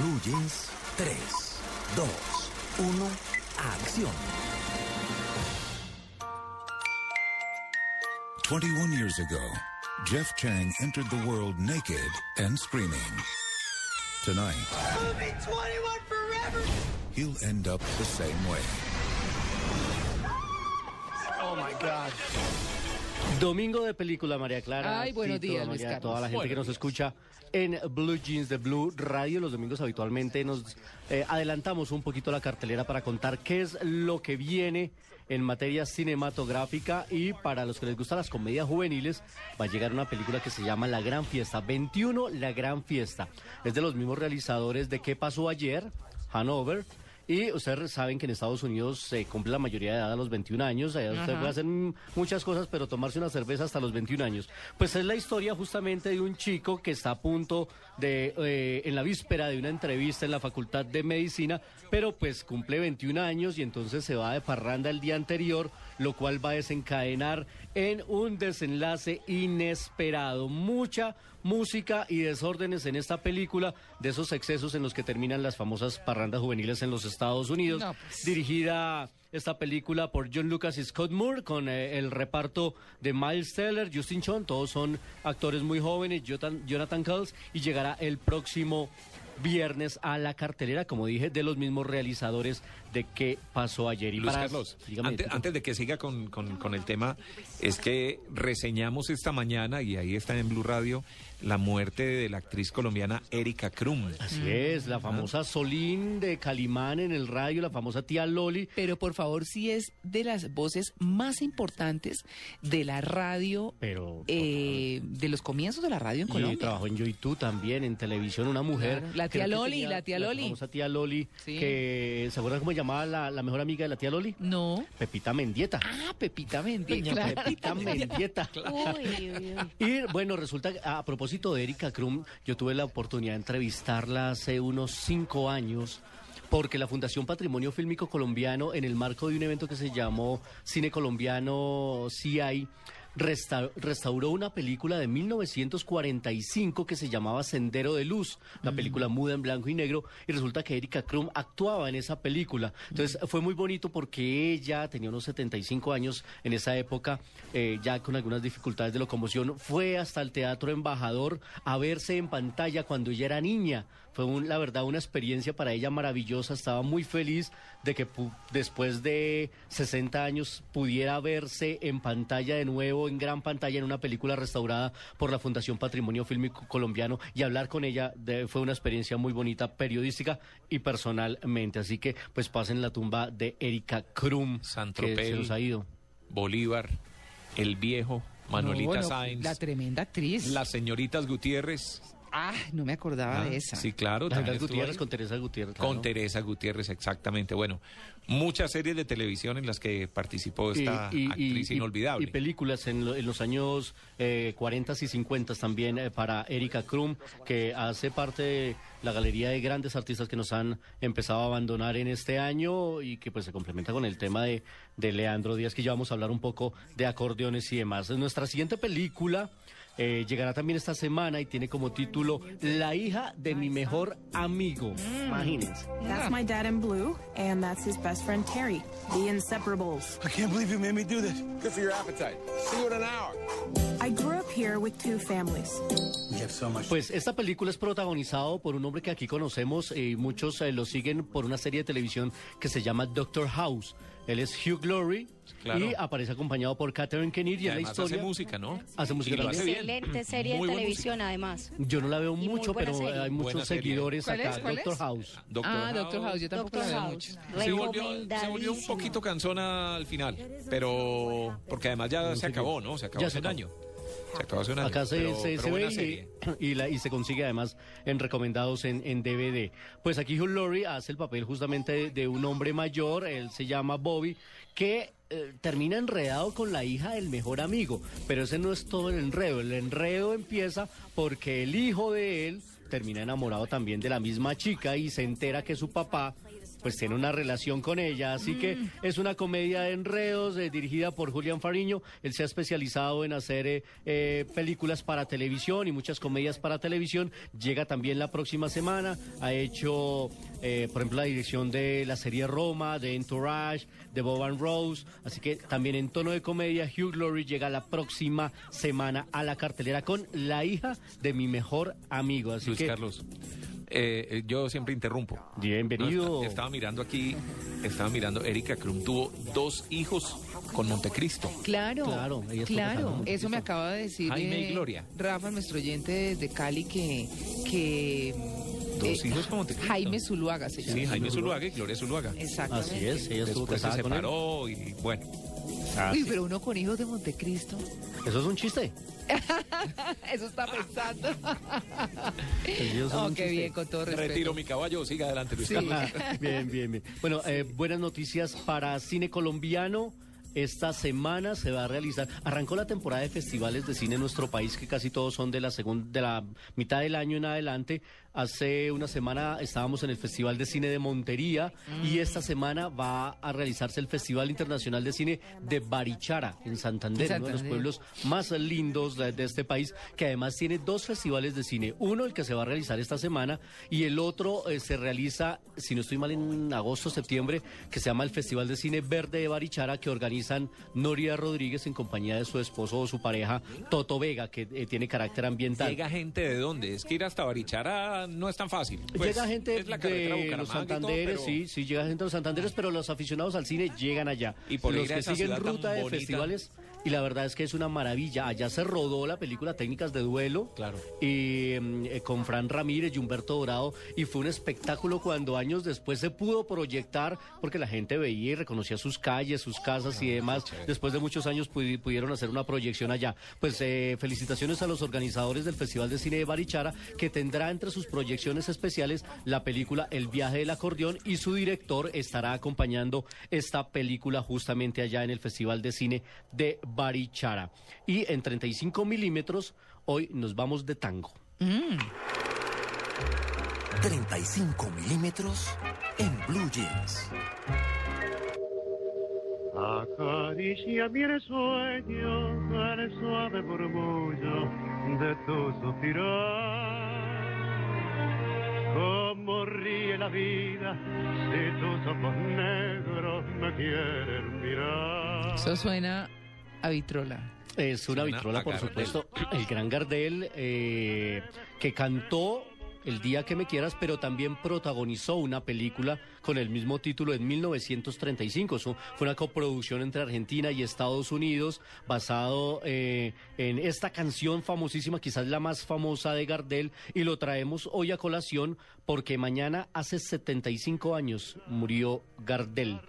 En Blue Jeans, 3, 2, 1, acción. 21 years ago, Jeff Chang entered the world naked and screaming. Tonight, he'll end up the same way. Oh my God. Domingo de película, María Clara. Ay, buenos días, Luis María, Carlos. Toda la gente que nos escucha en Blue Jeans de Blue Radio. Los domingos habitualmente nos eh, adelantamos un poquito la cartelera para contar qué es lo que viene en materia cinematográfica y para los que les gustan las comedias juveniles va a llegar una película que se llama La Gran Fiesta 21 La Gran Fiesta es de los mismos realizadores de ¿Qué pasó ayer? Hanover y ustedes saben que en Estados Unidos se cumple la mayoría de edad a los 21 años. Allá usted puede hacer muchas cosas, pero tomarse una cerveza hasta los 21 años. Pues es la historia justamente de un chico que está a punto de, eh, en la víspera de una entrevista en la Facultad de Medicina, pero pues cumple 21 años y entonces se va de parranda el día anterior, lo cual va a desencadenar en un desenlace inesperado. Mucha música y desórdenes en esta película, de esos excesos en los que terminan las famosas parrandas juveniles en los Estados Unidos. No, pues. Dirigida esta película por John Lucas y Scott Moore, con eh, el reparto de Miles Teller, Justin Chon, todos son actores muy jóvenes, Jonathan, Jonathan Culls, y llegará el próximo viernes a la cartelera, como dije, de los mismos realizadores de qué pasó ayer. Y Luis para- Carlos, antes, antes de que siga con, con- con el tema, es que reseñamos esta mañana, y ahí está en Blue Radio, la muerte de la actriz colombiana Erika Krum. Así es, la famosa Solín de Calimán en el radio, la famosa tía Loli. Pero por favor, sí es de las voces más importantes de la radio, Pero, eh, de los comienzos de la radio en Y Colombia. trabajó en Yo y Tú también, en televisión, una mujer. Claro, la tía Loli, tenía la tía Loli. famosa tía Loli, Sí. que, ¿se acuerdan cómo llamaba la, la mejor amiga de la tía Loli? No. Pepita Mendieta. Ah, Pepita Mendieta. Claro. Pepita Mendieta. Y bueno, resulta que a propósito de Erika Krum, yo tuve la oportunidad de entrevistarla hace unos cinco años. Porque la Fundación Patrimonio Fílmico Colombiano, en el marco de un evento que se llamó Cine Colombiano CI, resta- restauró una película de 1945 que se llamaba Sendero de Luz, una película muda en blanco y negro, y resulta que Erika Krum actuaba en esa película. Entonces fue muy bonito porque ella tenía unos 75 años en esa época, eh, ya con algunas dificultades de locomoción, fue hasta el Teatro Embajador a verse en pantalla cuando ella era niña. Fue un- la verdad una experiencia para ella maravillosa, estaba muy feliz de que pu- después de 60 años pudiera verse en pantalla de nuevo, en gran pantalla, en una película restaurada por la Fundación Patrimonio Fílmico Colombiano y hablar con ella de- fue una experiencia muy bonita periodística y personalmente. Así que pues pasen la tumba de Erika Krum, que se nos ha ido. Bolívar, El Viejo, Manuelita No, no, Sáenz, La tremenda actriz. las señoritas Gutiérrez. Ah, no me acordaba Ah, de esa. Sí, claro. También Gutiérrez con Teresa Gutiérrez. Con. Teresa Gutiérrez, exactamente. Bueno, muchas series de televisión en las que participó esta actriz inolvidable. y películas en, lo- en los años eh, 40 y 50 también eh, para Erika Krum, que hace parte de la galería de grandes artistas que nos han empezado a abandonar en este año y que pues se complementa con el tema de, de Leandro Díaz, que ya vamos a hablar un poco de acordeones y demás. Nuestra siguiente película... eh, llegará también esta semana y tiene como título La hija de mi mejor amigo. Imagínense. That's my dad in blue, and that's his best friend Terry, the Inseparables. I can't believe you made me do this. Good for your appetite. See you in an hour. I grew up here with two families. We have so much. Pues esta película es protagonizado por un hombre que aquí conocemos y muchos eh, lo siguen por una serie de televisión que se llama Doctor House. Él es Hugh Glory Claro. y aparece acompañado por Catherine Kennedy Y en la historia hace música, ¿no? Hace música Y lo también. hace bien. Excelente serie Muy de televisión, además. Yo no la veo Y mucho, pero serie. hay muchos seguidores ¿Cuál acá. es? ¿Cuál Doctor es? House. Doctor ah, Doctor House, yo tampoco Doctor la veo House. mucho. Se volvió, se volvió un poquito cansona al final, pero porque además ya se acabó, ¿no? Se acabó Ya hace se un año. Se acabó hace un año, Acá se, pero- se- pero se buena ve y, y la- y se consigue además en recomendados en, en DVD. Pues aquí Hugh Laurie hace el papel justamente de, de un hombre mayor, él se llama Bobby, que eh, termina enredado con la hija del mejor amigo. Pero ese no es todo el enredo, el enredo empieza porque el hijo de él termina enamorado también de la misma chica y se entera que su papá pues tiene una relación con ella, así que es una comedia de enredos eh, dirigida por Julián Fariño. Él se ha especializado en hacer eh, eh, películas para televisión y muchas comedias para televisión. Llega también la próxima semana. Ha hecho, eh, por ejemplo, la dirección de la serie Roma, de Entourage, de Bob and Rose. Así que también en tono de comedia, Hugh Laurie llega la próxima semana a la cartelera con la hija de mi mejor amigo. Así Luis que Carlos. Eh, eh, yo siempre interrumpo. Bienvenido. No, estaba mirando aquí, estaba mirando, Erika Krum tuvo dos hijos con Montecristo. Claro, Claro, claro. Eso me acaba de decir Jaime y eh, Gloria. Rafa, nuestro oyente desde Cali, que... que Dos eh, hijos con Montecristo. Jaime Zuluaga se llama. Sí, Jaime Zuluaga y Gloria Zuluaga. Exactamente. Así es, ella estuvo Después se casada con él. separó y bueno. Uy, pero uno con hijos de Montecristo. Eso es un chiste. Eso está pensando. Oh, qué bien, con todo respeto. Retiro mi caballo, siga adelante Luis Sí. Carlos. Bien, bien, bien. Bueno, eh, buenas noticias para cine colombiano. Esta semana se va a realizar, arrancó la temporada de festivales de cine en nuestro país, que casi todos son de la segunda, de la mitad del año en adelante. Hace una semana estábamos en el Festival de Cine de Montería y esta semana va a realizarse el Festival Internacional de Cine de Barichara, en Santander, uno de los pueblos más lindos de, de este país, que además tiene dos festivales de cine. Uno, el que se va a realizar esta semana, y el otro eh, se realiza, si no estoy mal, en agosto, septiembre, que se llama el Festival de Cine Verde de Barichara, que organizan Noria Rodríguez en compañía de su esposo o su pareja, Toto Vega, que eh, tiene carácter ambiental. ¿Llega gente de dónde? Es que ir hasta Barichara no es tan fácil. Pues, llega gente es la carretera de los todo, Santanderes, pero- sí, sí, llega gente de los Santanderes, pero los aficionados al cine llegan allá. Y por los que siguen ruta de festivales, y la verdad es que es una maravilla. Allá se rodó la película Técnicas de Duelo, Claro. y mm, eh, con Fran Ramírez y Humberto Dorado, y fue un espectáculo cuando años después se pudo proyectar, porque la gente veía y reconocía sus calles, sus casas y demás. Después de muchos años pudi- pudieron hacer una proyección allá. Pues eh, felicitaciones a los organizadores del Festival de Cine de Barichara, que tendrá entre sus proyecciones especiales la película El viaje del acordeón y su director estará acompañando esta película justamente allá en el Festival de Cine de Barichara. Y en 35 milímetros, hoy nos vamos de tango. 35 milímetros en Blue Jeans. Acaricia mi sueño el suave murmullo de tu suspirar. Como ríe la vida si tus ojos negros me quieren mirar. Eso suena a vitrola. Es una vitrola, por supuesto. El gran Gardel, eh, que cantó El día que me quieras, pero también protagonizó una película con el mismo título en 1935. Eso fue una coproducción entre Argentina y Estados Unidos, basado eh, en esta canción famosísima, quizás la más famosa de Gardel, y lo traemos hoy a colación porque mañana, hace 75 años, murió Gardel.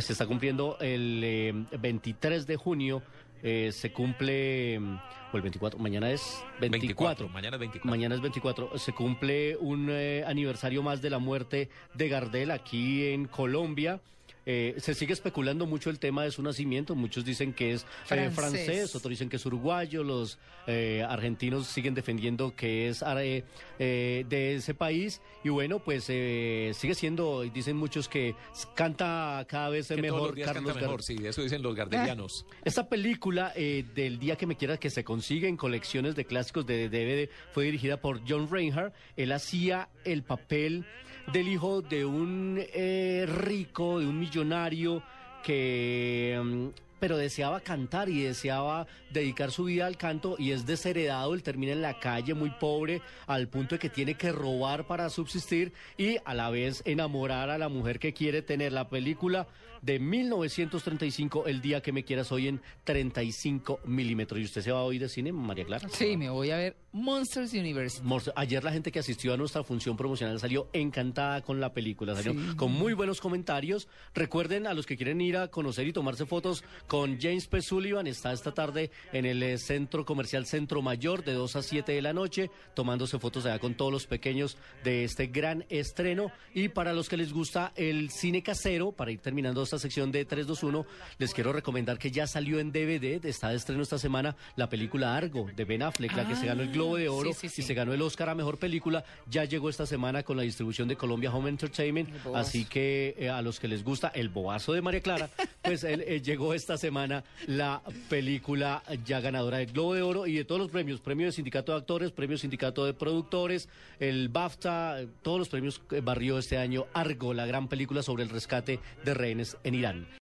Se está cumpliendo el eh, 23 de junio. eh, se cumple, mm, o el 24, mañana es 24. 24, mañana es 24. Mañana es 24. Se cumple un eh, aniversario más de la muerte de Gardel aquí en Colombia. Eh, se sigue especulando mucho el tema de su nacimiento. Muchos dicen que es eh, Francés. otros dicen que es uruguayo. Los eh, argentinos siguen defendiendo que es eh, eh, de ese país. Y bueno, pues eh, sigue siendo, dicen muchos que canta cada vez Que todos mejor los días Carlos canta mejor, sí, eso dicen los gardelianos. Esta película eh, del día que me quieras que se consigue en colecciones de clásicos de DVD fue dirigida por John Reinhardt. Él hacía el papel del hijo de un eh, rico, de un millonario que mm, pero deseaba cantar y deseaba dedicar su vida al canto y es desheredado, él termina en la calle muy pobre al punto de que tiene que robar para subsistir y a la vez enamorar a la mujer que quiere tener. La película de 1935, El día que me quieras hoy en 35 milímetros. ¿Y usted se va hoy de cine, María Clara? Sí, me voy a ver Monsters University. Monster- Ayer la gente que asistió a nuestra función promocional salió encantada con la película, salió Sí. con muy buenos comentarios. Recuerden a los que quieren ir a conocer y tomarse fotos con James P. Sullivan. Está esta tarde en el eh, Centro Comercial Centro Mayor de 2 a 7 de la noche, tomándose fotos allá con todos los pequeños de este gran estreno. Y para los que les gusta el cine casero, para ir terminando esta sección de 321, les quiero recomendar que ya salió en DVD, está de estreno esta semana, la película Argo de Ben Affleck, la que se ganó el Globo de Oro Ah, sí, sí, sí. y se ganó el Oscar a Mejor Película. Ya llegó esta semana con la distribución de Colombia Home Entertainment. Así que eh, a los que les gusta el bobazo de María Clara, pues él, eh, llegó esta semana la película ya ganadora del Globo de Oro y de todos los premios, premio de Sindicato de Actores, premio Sindicato de Productores, el BAFTA, todos los premios barrió este año Argo, la gran película sobre el rescate de rehenes en Irán.